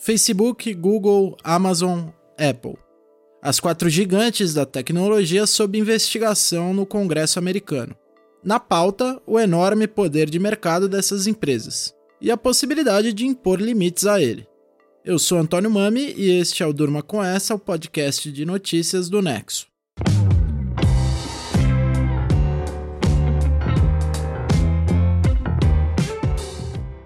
Facebook, Google, Amazon, Apple. As quatro gigantes da tecnologia sob investigação no Congresso americano. Na pauta, o enorme poder de mercado dessas empresas e a possibilidade de impor limites a ele. Eu sou Antônio Mami e este é o Durma com Essa, o podcast de notícias do Nexo.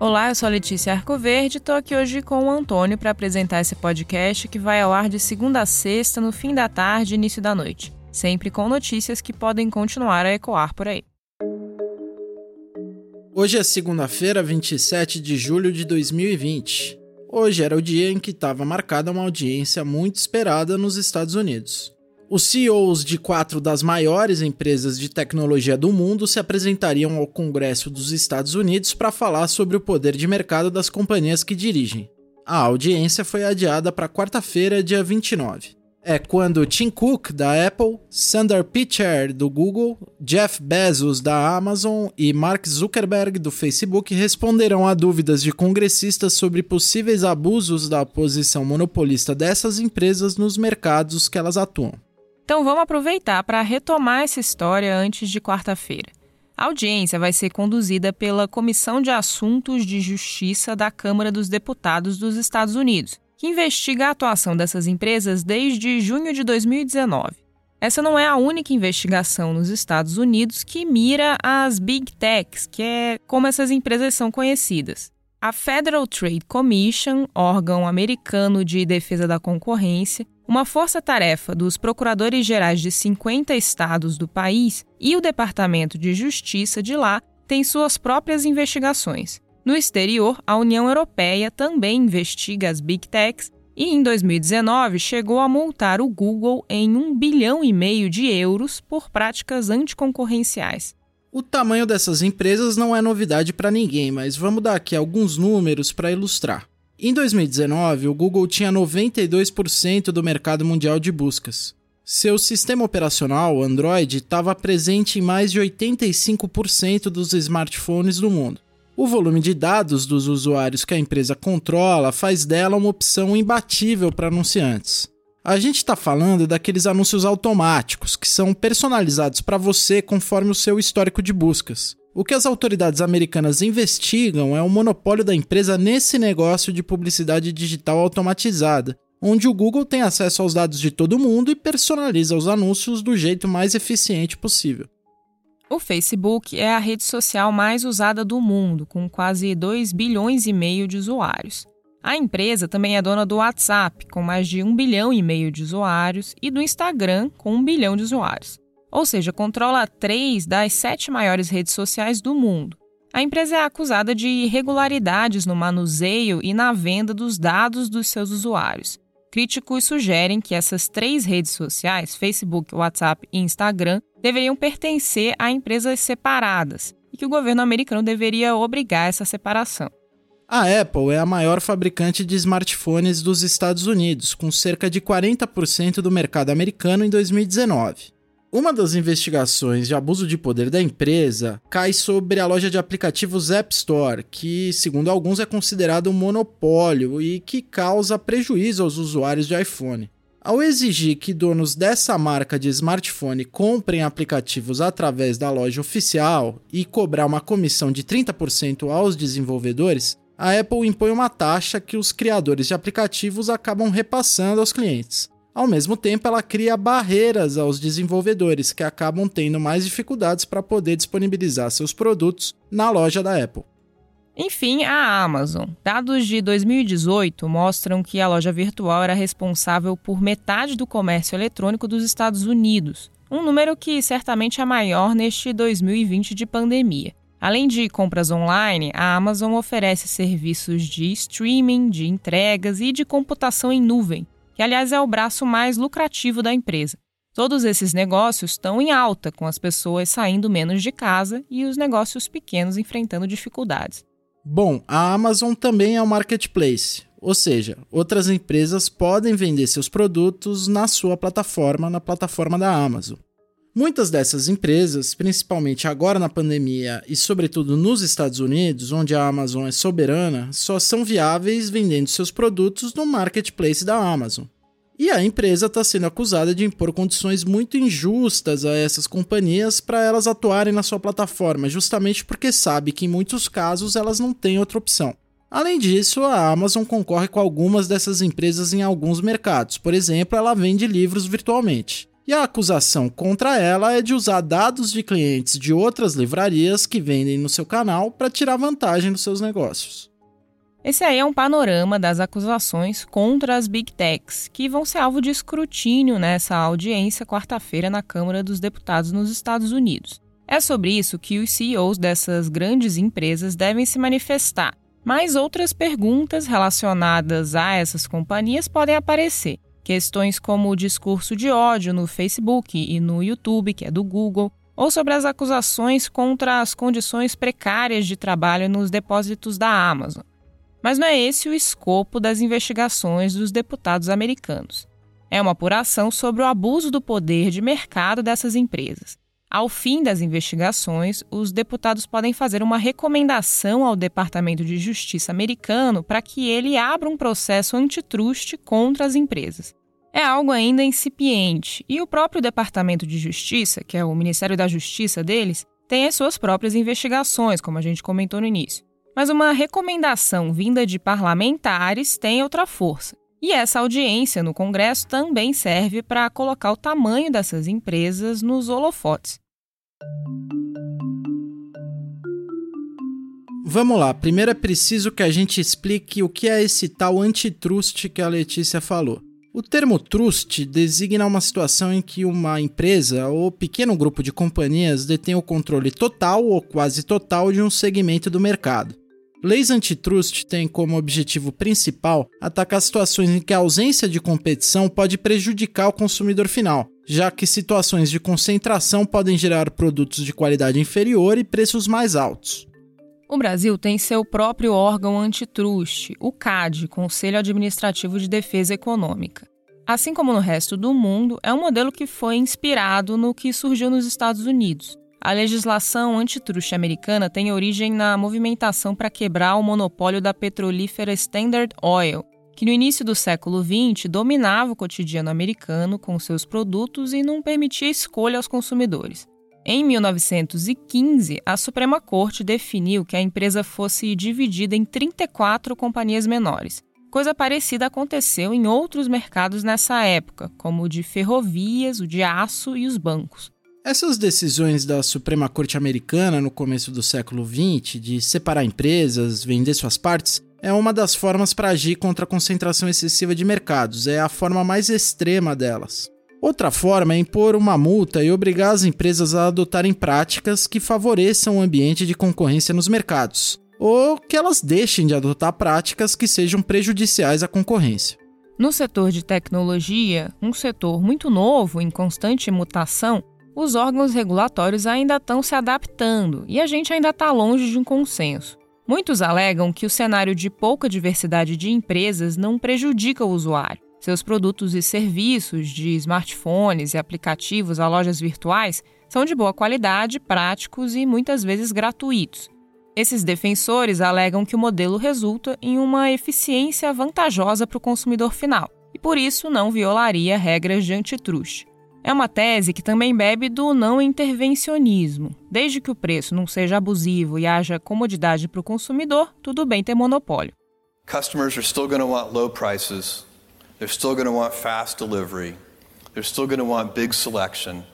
Olá, eu sou a Letícia Arcoverde e estou aqui hoje com o Antônio para apresentar esse podcast que vai ao ar de segunda a sexta, no fim da tarde e início da noite, sempre com notícias que podem continuar a ecoar por aí. Hoje é segunda-feira, 27 de julho de 2020. Hoje era o dia em que estava marcada uma audiência muito esperada nos Estados Unidos. Os CEOs de quatro das maiores empresas de tecnologia do mundo se apresentariam ao Congresso dos Estados Unidos para falar sobre o poder de mercado das companhias que dirigem. A audiência foi adiada para quarta-feira, dia 29. É quando Tim Cook, da Apple, Sundar Pichai, do Google, Jeff Bezos, da Amazon e Mark Zuckerberg, do Facebook, responderão a dúvidas de congressistas sobre possíveis abusos da posição monopolista dessas empresas nos mercados que elas atuam. Então vamos aproveitar para retomar essa história antes de quarta-feira. A audiência vai ser conduzida pela Comissão de Assuntos de Justiça da Câmara dos Deputados dos Estados Unidos, que investiga a atuação dessas empresas desde junho de 2019. Essa não é a única investigação nos Estados Unidos que mira as Big Techs, que é como essas empresas são conhecidas. A Federal Trade Commission, órgão americano de defesa da concorrência, uma força-tarefa dos procuradores gerais de 50 estados do país e o Departamento de Justiça de lá têm suas próprias investigações. No exterior, a União Europeia também investiga as Big Techs e, em 2019, chegou a multar o Google em 1 bilhão e meio de euros por práticas anticoncorrenciais. O tamanho dessas empresas não é novidade para ninguém, mas vamos dar aqui alguns números para ilustrar. Em 2019, o Google tinha 92% do mercado mundial de buscas. Seu sistema operacional, Android, estava presente em mais de 85% dos smartphones do mundo. O volume de dados dos usuários que a empresa controla faz dela uma opção imbatível para anunciantes. A gente está falando daqueles anúncios automáticos que são personalizados para você conforme o seu histórico de buscas. O que as autoridades americanas investigam é o monopólio da empresa nesse negócio de publicidade digital automatizada, onde o Google tem acesso aos dados de todo mundo e personaliza os anúncios do jeito mais eficiente possível. O Facebook é a rede social mais usada do mundo, com quase 2 bilhões e meio de usuários. A empresa também é dona do WhatsApp, com mais de 1 bilhão e meio de usuários, e do Instagram, com 1 bilhão de usuários ou seja, controla três das sete maiores redes sociais do mundo. A empresa é acusada de irregularidades no manuseio e na venda dos dados dos seus usuários. Críticos sugerem que essas três redes sociais, Facebook, WhatsApp e Instagram, deveriam pertencer a empresas separadas e que o governo americano deveria obrigar essa separação. A Apple é a maior fabricante de smartphones dos Estados Unidos, com cerca de 40% do mercado americano em 2019. Uma das investigações de abuso de poder da empresa cai sobre a loja de aplicativos App Store, que, segundo alguns, é considerado um monopólio e que causa prejuízo aos usuários de iPhone. Ao exigir que donos dessa marca de smartphone comprem aplicativos através da loja oficial e cobrar uma comissão de 30% aos desenvolvedores, a Apple impõe uma taxa que os criadores de aplicativos acabam repassando aos clientes. Ao mesmo tempo, ela cria barreiras aos desenvolvedores que acabam tendo mais dificuldades para poder disponibilizar seus produtos na loja da Apple. Enfim, a Amazon. Dados de 2018 mostram que a loja virtual era responsável por metade do comércio eletrônico dos Estados Unidos, um número que certamente é maior neste 2020 de pandemia. Além de compras online, a Amazon oferece serviços de streaming, de entregas e de computação em nuvem, que aliás é o braço mais lucrativo da empresa. Todos esses negócios estão em alta, com as pessoas saindo menos de casa e os negócios pequenos enfrentando dificuldades. Bom, a Amazon também é um marketplace, ou seja, outras empresas podem vender seus produtos na sua plataforma, na plataforma da Amazon. Muitas dessas empresas, principalmente agora na pandemia e sobretudo nos Estados Unidos, onde a Amazon é soberana, só são viáveis vendendo seus produtos no marketplace da Amazon. E a empresa está sendo acusada de impor condições muito injustas a essas companhias para elas atuarem na sua plataforma, justamente porque sabe que em muitos casos elas não têm outra opção. Além disso, a Amazon concorre com algumas dessas empresas em alguns mercados. Por exemplo, ela vende livros virtualmente. E a acusação contra ela é de usar dados de clientes de outras livrarias que vendem no seu canal para tirar vantagem dos seus negócios. Esse aí é um panorama das acusações contra as Big Techs, que vão ser alvo de escrutínio nessa audiência quarta-feira na Câmara dos Deputados nos Estados Unidos. É sobre isso que os CEOs dessas grandes empresas devem se manifestar, mas outras perguntas relacionadas a essas companhias podem aparecer. Questões como o discurso de ódio no Facebook e no YouTube, que é do Google, ou sobre as acusações contra as condições precárias de trabalho nos depósitos da Amazon. Mas não é esse o escopo das investigações dos deputados americanos. É uma apuração sobre o abuso do poder de mercado dessas empresas. Ao fim das investigações, os deputados podem fazer uma recomendação ao Departamento de Justiça americano para que ele abra um processo antitruste contra as empresas. É algo ainda incipiente e o próprio Departamento de Justiça, que é o Ministério da Justiça deles, tem as suas próprias investigações, como a gente comentou no início. Mas uma recomendação vinda de parlamentares tem outra força. E essa audiência no Congresso também serve para colocar o tamanho dessas empresas nos holofotes. Vamos lá, primeiro é preciso que a gente explique o que é esse tal antitrust que a Letícia falou. O termo trust designa uma situação em que uma empresa ou pequeno grupo de companhias detém o controle total ou quase total de um segmento do mercado. Leis antitrust têm como objetivo principal atacar situações em que a ausência de competição pode prejudicar o consumidor final, já que situações de concentração podem gerar produtos de qualidade inferior e preços mais altos. O Brasil tem seu próprio órgão antitrust, o CAD, Conselho Administrativo de Defesa Econômica. Assim como no resto do mundo, é um modelo que foi inspirado no que surgiu nos Estados Unidos. A legislação antitruste americana tem origem na movimentação para quebrar o monopólio da petrolífera Standard Oil, que no início do século XX dominava o cotidiano americano com seus produtos e não permitia escolha aos consumidores. Em 1915, a Suprema Corte definiu que a empresa fosse dividida em 34 companhias menores. Coisa parecida aconteceu em outros mercados nessa época, como o de ferrovias, o de aço e os bancos. Essas decisões da Suprema Corte Americana no começo do século XX de separar empresas, vender suas partes, é uma das formas para agir contra a concentração excessiva de mercados, é a forma mais extrema delas. Outra forma é impor uma multa e obrigar as empresas a adotarem práticas que favoreçam o ambiente de concorrência nos mercados, ou que elas deixem de adotar práticas que sejam prejudiciais à concorrência. No setor de tecnologia, um setor muito novo, em constante mutação, os órgãos regulatórios ainda estão se adaptando e a gente ainda está longe de um consenso. Muitos alegam que o cenário de pouca diversidade de empresas não prejudica o usuário. Seus produtos e serviços, de smartphones e aplicativos a lojas virtuais, são de boa qualidade, práticos e muitas vezes gratuitos. Esses defensores alegam que o modelo resulta em uma eficiência vantajosa para o consumidor final e, por isso, não violaria regras de antitruste. É uma tese que também bebe do não intervencionismo. Desde que o preço não seja abusivo e haja comodidade para o consumidor, tudo bem ter monopólio. Customers are still going to want low prices. They're still going to want fast delivery. They're still going to want big selection.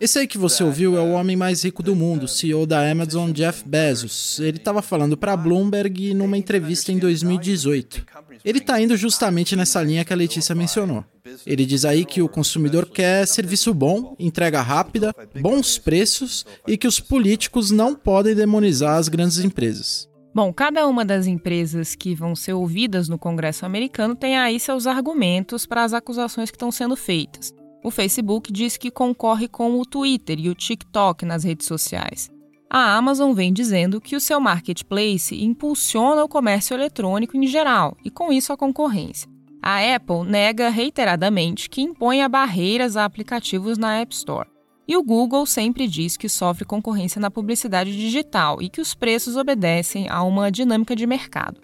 Esse aí que você ouviu é o homem mais rico do mundo, CEO da Amazon, Jeff Bezos. Ele estava falando para Bloomberg numa entrevista em 2018. Ele está indo justamente nessa linha que a Letícia mencionou. Ele diz aí que o consumidor quer serviço bom, entrega rápida, bons preços e que os políticos não podem demonizar as grandes empresas. Bom, cada uma das empresas que vão ser ouvidas no Congresso americano tem aí seus argumentos para as acusações que estão sendo feitas. O Facebook diz que concorre com o Twitter e o TikTok nas redes sociais. A Amazon vem dizendo que o seu marketplace impulsiona o comércio eletrônico em geral e, com isso, a concorrência. A Apple nega reiteradamente que imponha barreiras a aplicativos na App Store. E o Google sempre diz que sofre concorrência na publicidade digital e que os preços obedecem a uma dinâmica de mercado.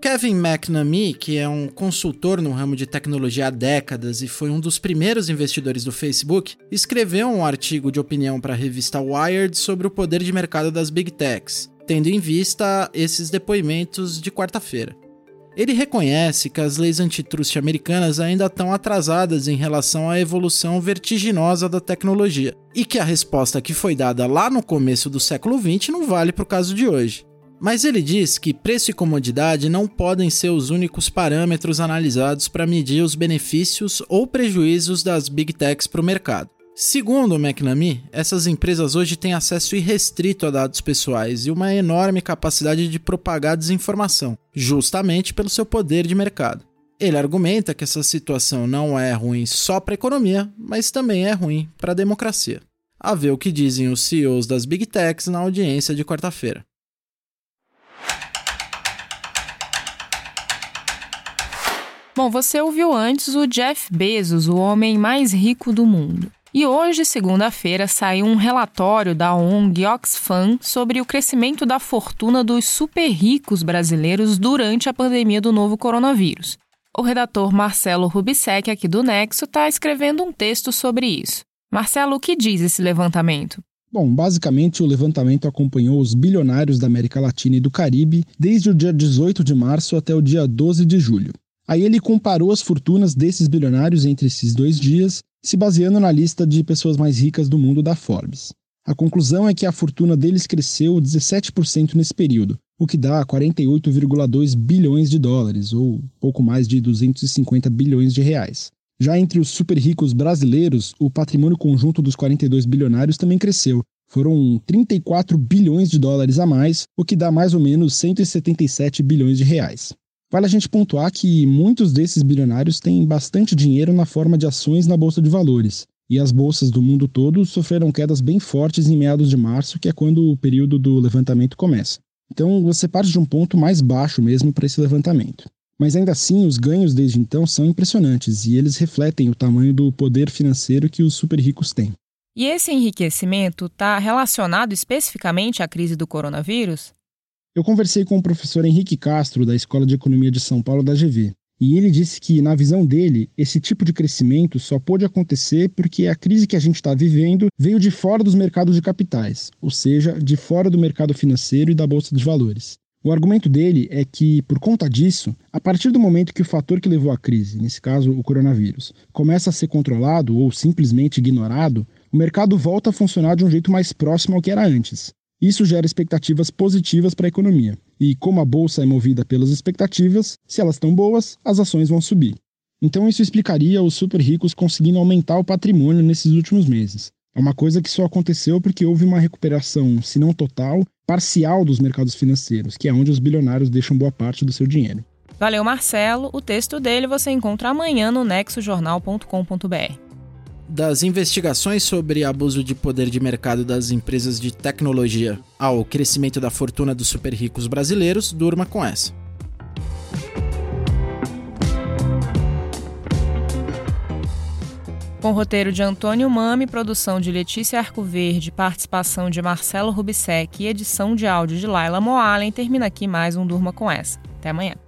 Kevin McNamee, que é um consultor no ramo de tecnologia há décadas e foi um dos primeiros investidores do Facebook, escreveu um artigo de opinião para a revista Wired sobre o poder de mercado das Big Techs, tendo em vista esses depoimentos de quarta-feira. Ele reconhece que as leis antitrust americanas ainda estão atrasadas em relação à evolução vertiginosa da tecnologia, e que a resposta que foi dada lá no começo do século XX não vale para o caso de hoje. Mas ele diz que preço e comodidade não podem ser os únicos parâmetros analisados para medir os benefícios ou prejuízos das big techs para o mercado. Segundo o McNamee, essas empresas hoje têm acesso irrestrito a dados pessoais e uma enorme capacidade de propagar desinformação, justamente pelo seu poder de mercado. Ele argumenta que essa situação não é ruim só para a economia, mas também é ruim para a democracia. A ver o que dizem os CEOs das Big Techs na audiência de quarta-feira. Bom, você ouviu antes o Jeff Bezos, o homem mais rico do mundo. E hoje, segunda-feira, saiu um relatório da ONG Oxfam sobre o crescimento da fortuna dos super ricos brasileiros durante a pandemia do novo coronavírus. O redator Marcelo Rubissec, aqui do Nexo, está escrevendo um texto sobre isso. Marcelo, o que diz esse levantamento? Bom, basicamente o levantamento acompanhou os bilionários da América Latina e do Caribe desde o dia 18 de março até o dia 12 de julho. Aí ele comparou as fortunas desses bilionários entre esses dois dias se baseando na lista de pessoas mais ricas do mundo da Forbes. A conclusão é que a fortuna deles cresceu 17% nesse período, o que dá 48,2 bilhões de dólares, ou pouco mais de 250 bilhões de reais. Já entre os super ricos brasileiros, o patrimônio conjunto dos 42 bilionários também cresceu. Foram 34 bilhões de dólares a mais, o que dá mais ou menos 177 bilhões de reais. Vale a gente pontuar que muitos desses bilionários têm bastante dinheiro na forma de ações na bolsa de valores, e as bolsas do mundo todo sofreram quedas bem fortes em meados de março, que é quando o período do levantamento começa. Então você parte de um ponto mais baixo mesmo para esse levantamento. Mas ainda assim, os ganhos desde então são impressionantes e eles refletem o tamanho do poder financeiro que os super ricos têm. E esse enriquecimento está relacionado especificamente à crise do coronavírus? Eu conversei com o professor Henrique Castro, da Escola de Economia de São Paulo da GV, e ele disse que, na visão dele, esse tipo de crescimento só pôde acontecer porque a crise que a gente está vivendo veio de fora dos mercados de capitais, ou seja, de fora do mercado financeiro e da bolsa de valores. O argumento dele é que, por conta disso, a partir do momento que o fator que levou à crise, nesse caso o coronavírus, começa a ser controlado ou simplesmente ignorado, o mercado volta a funcionar de um jeito mais próximo ao que era antes. Isso gera expectativas positivas para a economia. E como a bolsa é movida pelas expectativas, se elas estão boas, as ações vão subir. Então isso explicaria os super ricos conseguindo aumentar o patrimônio nesses últimos meses. É uma coisa que só aconteceu porque houve uma recuperação, se não total, parcial dos mercados financeiros, que é onde os bilionários deixam boa parte do seu dinheiro. Valeu, Marcelo. O texto dele você encontra amanhã no nexojornal.com.br das investigações sobre abuso de poder de mercado das empresas de tecnologia ao crescimento da fortuna dos super ricos brasileiros, durma com essa. Com roteiro de Antônio Mami, produção de Letícia Arcoverde, participação de Marcelo Rubissec e edição de áudio de Laila Moalen, termina aqui mais um Durma com essa. Até amanhã.